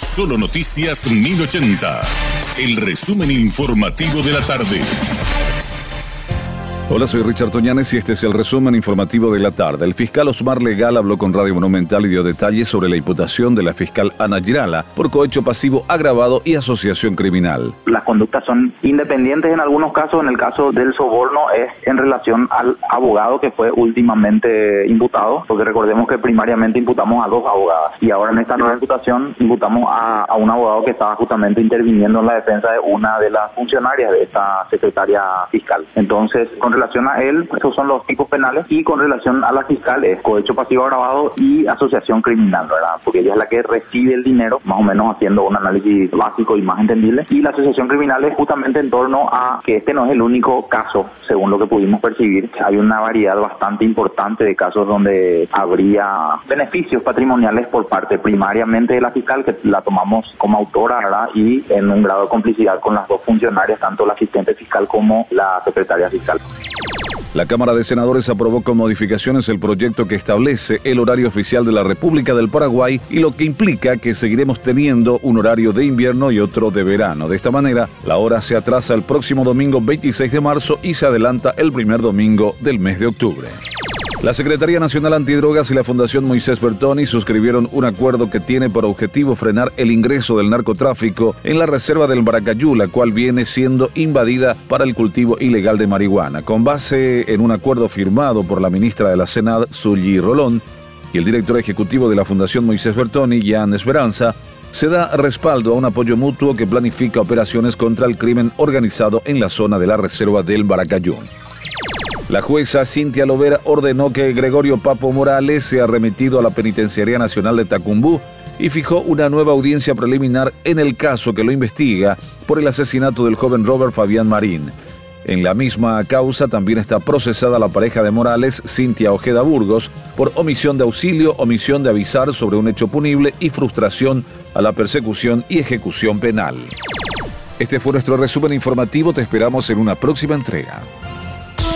Solo Noticias 1080. El resumen informativo de la tarde. Hola, soy Richard Toñanes y este es el resumen informativo de la tarde. El fiscal Osmar Legal habló con Radio Monumental y dio detalles sobre la imputación de la fiscal Ana Girala por cohecho pasivo agravado y asociación criminal. Conductas son independientes en algunos casos. En el caso del soborno es en relación al abogado que fue últimamente imputado, porque recordemos que primariamente imputamos a dos abogadas y ahora en esta nueva imputación imputamos a, a un abogado que estaba justamente interviniendo en la defensa de una de las funcionarias de esta secretaria fiscal. Entonces, con relación a él, esos son los tipos penales y con relación a la fiscal es cohecho pasivo agravado y asociación criminal, ¿verdad? Porque ella es la que recibe el dinero, más o menos haciendo un análisis básico y más entendible. Y la asociación criminal es justamente en torno a que este no es el único caso, según lo que pudimos percibir. Hay una variedad bastante importante de casos donde habría beneficios patrimoniales por parte primariamente de la fiscal, que la tomamos como autora. Y en un grado de complicidad con las dos funcionarias, tanto la asistente fiscal como la secretaria fiscal. La Cámara de Senadores aprobó con modificaciones el proyecto que establece el horario oficial de la República del Paraguay y lo que implica que seguiremos teniendo un horario de invierno y otro de verano. De esta manera, la hora se atrasa el próximo domingo 26 de marzo y se adelanta el primer domingo del mes de octubre. La Secretaría Nacional Antidrogas y la Fundación Moisés Bertoni suscribieron un acuerdo que tiene por objetivo frenar el ingreso del narcotráfico en la reserva del Maracayú, la cual viene siendo invadida para el cultivo ilegal de marihuana. Con base en un acuerdo firmado por la ministra de la Senad, Zully Rolón, y el director ejecutivo de la Fundación Moisés Bertoni, Jan Esperanza, se da respaldo a un apoyo mutuo que planifica operaciones contra el crimen organizado en la zona de la reserva del Maracayú. La jueza Cintia Lovera ordenó que Gregorio Papo Morales sea remitido a la Penitenciaría Nacional de Tacumbú y fijó una nueva audiencia preliminar en el caso que lo investiga por el asesinato del joven Robert Fabián Marín. En la misma causa también está procesada la pareja de Morales, Cintia Ojeda Burgos, por omisión de auxilio, omisión de avisar sobre un hecho punible y frustración a la persecución y ejecución penal. Este fue nuestro resumen informativo, te esperamos en una próxima entrega.